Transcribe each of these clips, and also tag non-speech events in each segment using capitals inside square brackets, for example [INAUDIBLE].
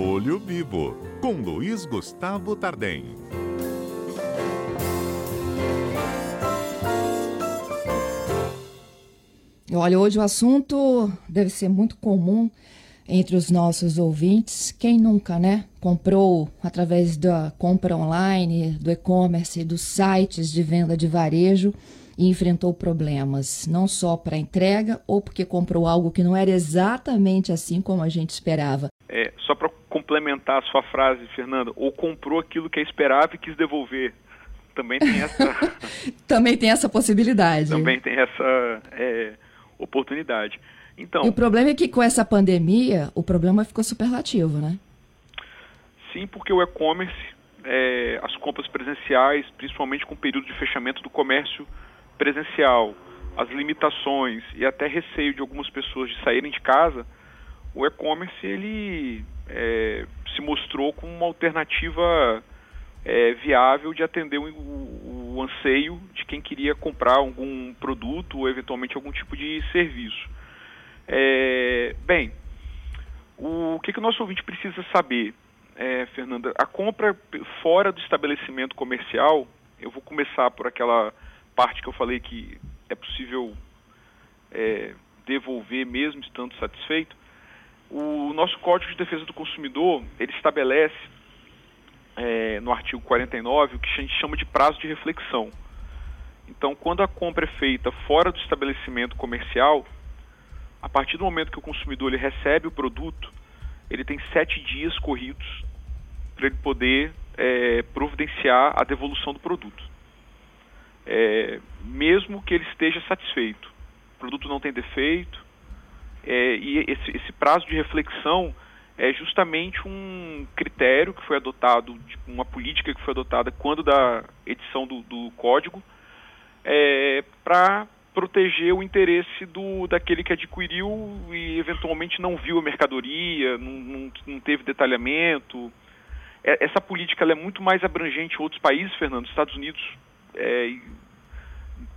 Olho Vivo, com Luiz Gustavo Tardem. Olha, hoje o assunto deve ser muito comum entre os nossos ouvintes. Quem nunca, né? Comprou através da compra online, do e-commerce, dos sites de venda de varejo e enfrentou problemas, não só para entrega ou porque comprou algo que não era exatamente assim como a gente esperava. É, só para complementar a sua frase, Fernanda, ou comprou aquilo que esperava e quis devolver. Também tem essa. [LAUGHS] Também tem essa possibilidade. Também tem essa é, oportunidade. Então, e o problema é que com essa pandemia, o problema ficou superlativo, né? Sim, porque o e-commerce, é, as compras presenciais, principalmente com o período de fechamento do comércio presencial, as limitações e até receio de algumas pessoas de saírem de casa, o e-commerce ele é, se mostrou como uma alternativa é, viável de atender o, o, o, anseio de quem queria comprar algum produto ou eventualmente algum tipo de serviço. É, bem, o que, que o nosso ouvinte precisa saber, é, Fernanda? A compra fora do estabelecimento comercial, eu vou começar por aquela parte que eu falei que é possível é, devolver mesmo estando satisfeito. O nosso Código de Defesa do Consumidor, ele estabelece é, no artigo 49 o que a gente chama de prazo de reflexão. Então, quando a compra é feita fora do estabelecimento comercial, a partir do momento que o consumidor ele recebe o produto, ele tem sete dias corridos para ele poder é, providenciar a devolução do produto. É, mesmo que ele esteja satisfeito. O produto não tem defeito, é, e esse, esse, prazo de reflexão é justamente um critério que foi adotado, uma política que foi adotada quando da edição do, do código, é, para proteger o interesse do daquele que adquiriu e eventualmente não viu a mercadoria, não, não, não teve detalhamento. É, essa política é muito mais abrangente em outros países, Fernando. Estados Unidos,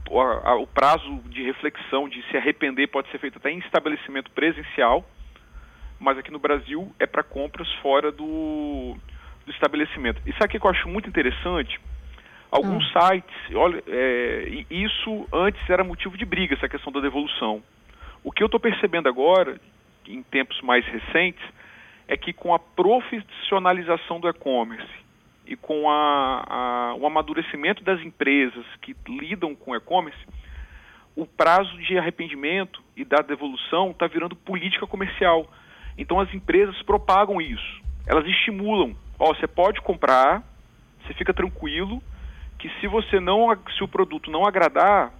o, a, o prazo de reflexão, de se arrepender, pode ser feito até em estabelecimento presencial, mas aqui no Brasil é para compras fora do, do estabelecimento. E sabe o que eu acho muito interessante? Alguns ah. sites, olha, é, isso antes era motivo de briga, essa questão da devolução. O que eu estou percebendo agora, em tempos mais recentes, é que com a profissionalização do e-commerce e com a, a, o amadurecimento das empresas que lidam com e-commerce, o prazo de arrependimento e da devolução está virando política comercial. Então as empresas propagam isso, elas estimulam. Ó, você pode comprar, você fica tranquilo, que se você não, se o produto não agradar,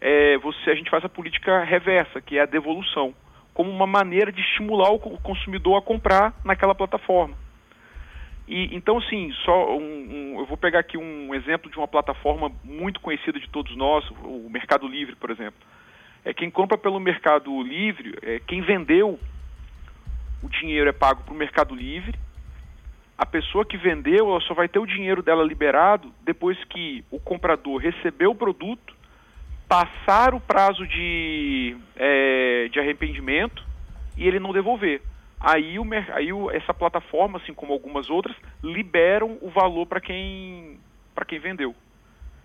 é, você, a gente faz a política reversa, que é a devolução, como uma maneira de estimular o consumidor a comprar naquela plataforma. E então, sim, só um, um, eu vou pegar aqui um exemplo de uma plataforma muito conhecida de todos nós, o Mercado Livre, por exemplo. É quem compra pelo Mercado Livre, é, quem vendeu o dinheiro é pago para o Mercado Livre a pessoa que vendeu ela só vai ter o dinheiro dela liberado depois que o comprador recebeu o produto, passar o prazo de, é, de arrependimento e ele não devolver. Aí, o, aí o, essa plataforma, assim como algumas outras, liberam o valor para quem, quem vendeu.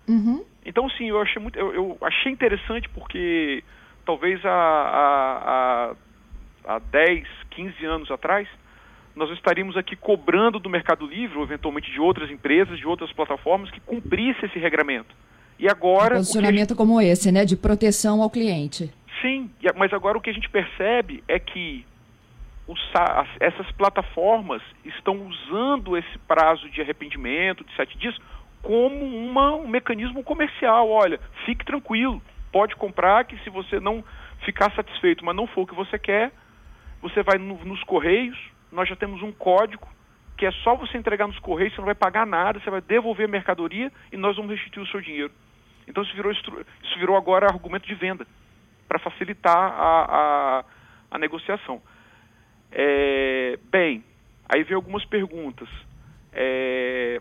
Uhum. Então, sim, eu achei, muito, eu, eu achei interessante porque talvez há, há, há 10, 15 anos atrás, nós estaríamos aqui cobrando do Mercado Livre, ou eventualmente de outras empresas, de outras plataformas, que cumprisse esse regramento. E agora. Um posicionamento gente... como esse, né? De proteção ao cliente. Sim, mas agora o que a gente percebe é que essas plataformas estão usando esse prazo de arrependimento de sete dias como uma, um mecanismo comercial. Olha, fique tranquilo, pode comprar que se você não ficar satisfeito, mas não for o que você quer, você vai no, nos correios, nós já temos um código que é só você entregar nos correios, você não vai pagar nada, você vai devolver a mercadoria e nós vamos restituir o seu dinheiro. Então isso virou, isso virou agora argumento de venda para facilitar a, a, a negociação. É, bem, aí vem algumas perguntas. É,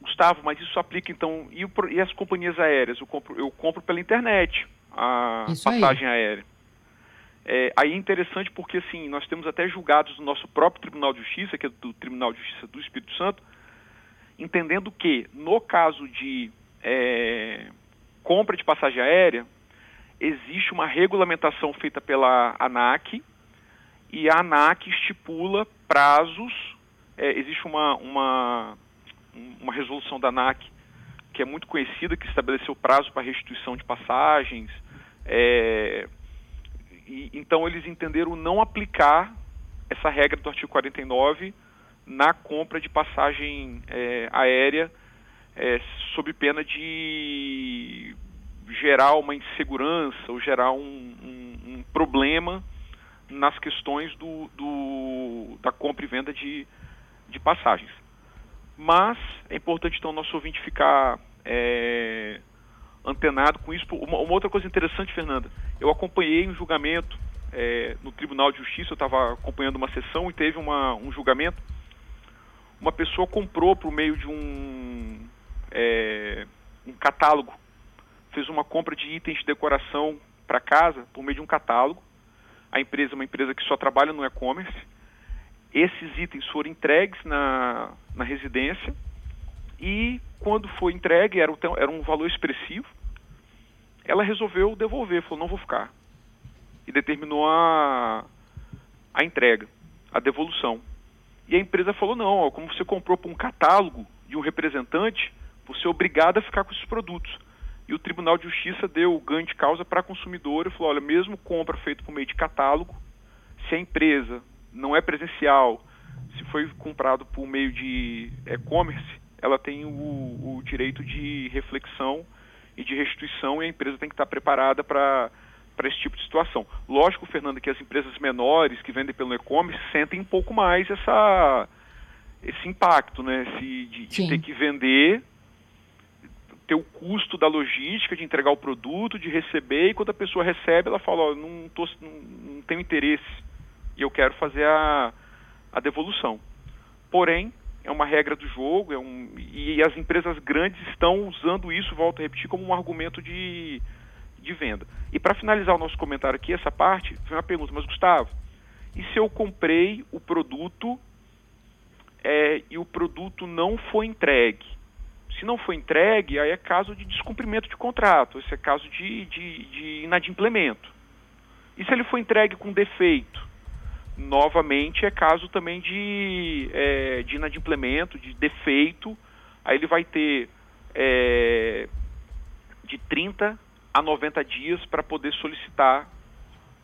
Gustavo, mas isso aplica então. E, e, as companhias aéreas? Eu compro, eu compro pela internet a isso passagem aí. aérea. É, aí é interessante porque assim nós temos até julgados do nosso próprio Tribunal de Justiça, que é do Tribunal de Justiça do Espírito Santo, entendendo que no caso de é, compra de passagem aérea existe uma regulamentação feita pela ANAC e a ANAC estipula prazos. É, existe uma, uma, uma resolução da ANAC que é muito conhecida, que estabeleceu prazo para restituição de passagens. É, e, então eles entenderam não aplicar essa regra do artigo 49 na compra de passagem é, aérea é, sob pena de gerar uma insegurança ou gerar um, um, um problema nas questões do, do, da compra e venda de, de passagens. Mas é importante então o nosso ouvinte ficar é, antenado com isso. Uma, uma, outra coisa interessante, Fernanda, eu acompanhei um julgamento é, no Tribunal de Justiça, eu estava acompanhando uma sessão e teve uma, um julgamento. Uma pessoa comprou por meio de um, é, um catálogo, fez uma compra de itens de decoração para casa por meio de um catálogo. A empresa é uma empresa que só trabalha no e-commerce. Esses itens foram entregues na, na residência e quando foi entregue, era, era um valor expressivo, ela resolveu devolver, falou, não vou ficar. E determinou a, a entrega, a devolução. E a empresa falou, não, ó, como você comprou por um catálogo de um representante, você é obrigado a ficar com esses produtos. E o Tribunal de Justiça deu ganho de causa para a consumidora e falou, olha, mesmo compra feita por meio de catálogo, se a empresa não é presencial, se foi comprado por meio de e-commerce, ela tem o, o direito de reflexão e de restituição e a empresa tem que estar preparada para para esse tipo de situação. Lógico, Fernando, que as empresas menores que vendem pelo e-commerce sentem um pouco mais essa, esse impacto, né? Esse, de, de ter que vender, ter o custo da logística, de entregar o produto, de receber, e quando a pessoa recebe, ela fala, não, tô, não, não tenho interesse e eu quero fazer a, a devolução. Porém, é uma regra do jogo, é um, e as empresas grandes estão usando isso, volto a repetir, como um argumento de, de venda. E para finalizar o nosso comentário aqui, essa parte, foi uma pergunta, mas Gustavo, e se eu comprei o produto é, e o produto não foi entregue? Se não foi entregue, aí é caso de descumprimento de contrato, esse é caso de, de, de inadimplemento. E se ele foi entregue com defeito? novamente é caso também de, é, de inadimplemento, de defeito. Aí ele vai ter é, de 30 a 90 dias para poder solicitar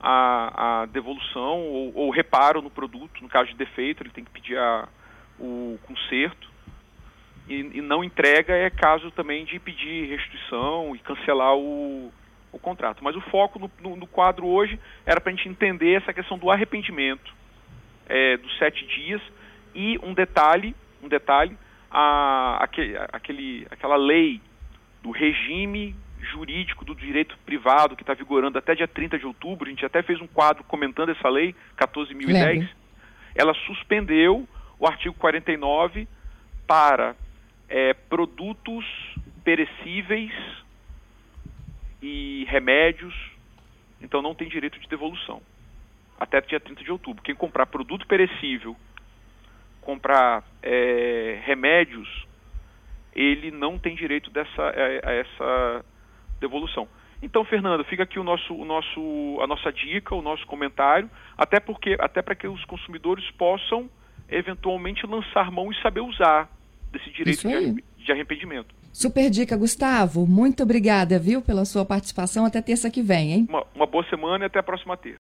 a, a devolução ou, ou, reparo no produto. No caso de defeito, ele tem que pedir a, o conserto. E, e não entrega é caso também de pedir restituição e cancelar o, o contrato. Mas o foco no, no, no quadro hoje era para a gente entender essa questão do arrependimento é, dos sete dias e um detalhe, um detalhe, a, aquele, aquele, aquela lei do regime jurídico do direito privado que está vigorando até dia 30 de outubro, a gente até fez um quadro comentando essa lei, 14.010, ela suspendeu o artigo 49 para é, produtos perecíveis e remédios, então não tem direito de devolução. Até dia 30 de outubro. Quem comprar produto perecível, comprar é, remédios, ele não tem direito dessa, a, a essa devolução. Então, Fernanda, fica aqui o nosso, o nosso, a nossa dica, o nosso comentário, até porque, até para que os consumidores possam eventualmente lançar mão e saber usar desse direito de, de arrependimento. Super dica, Gustavo. Muito obrigada, viu, pela sua participação. Até terça que vem, hein? Uma, uma boa semana e até a próxima terça.